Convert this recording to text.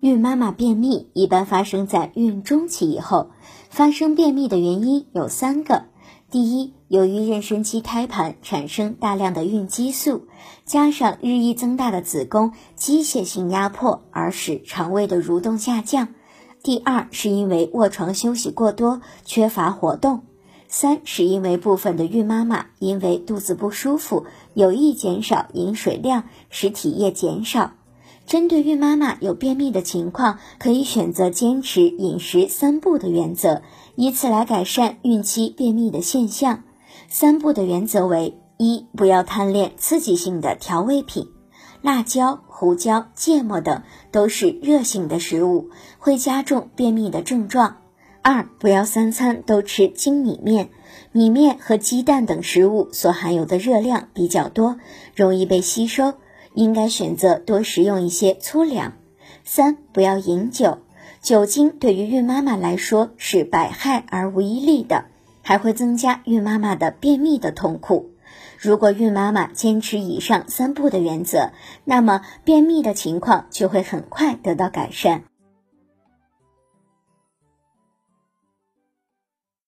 孕妈妈便秘一般发生在孕中期以后，发生便秘的原因有三个。第一，由于妊娠期胎盘产生大量的孕激素，加上日益增大的子宫机械性压迫，而使肠胃的蠕动下降。第二，是因为卧床休息过多，缺乏活动。三是因为部分的孕妈妈因为肚子不舒服，有意减少饮水量，使体液减少。针对孕妈妈有便秘的情况，可以选择坚持饮食三不的原则，以此来改善孕期便秘的现象。三不的原则为：一、不要贪恋刺激性的调味品，辣椒、胡椒、芥末等都是热性的食物，会加重便秘的症状；二、不要三餐都吃精米面，米面和鸡蛋等食物所含有的热量比较多，容易被吸收。应该选择多食用一些粗粮。三不要饮酒，酒精对于孕妈妈来说是百害而无一利的，还会增加孕妈妈的便秘的痛苦。如果孕妈妈坚持以上三步的原则，那么便秘的情况就会很快得到改善。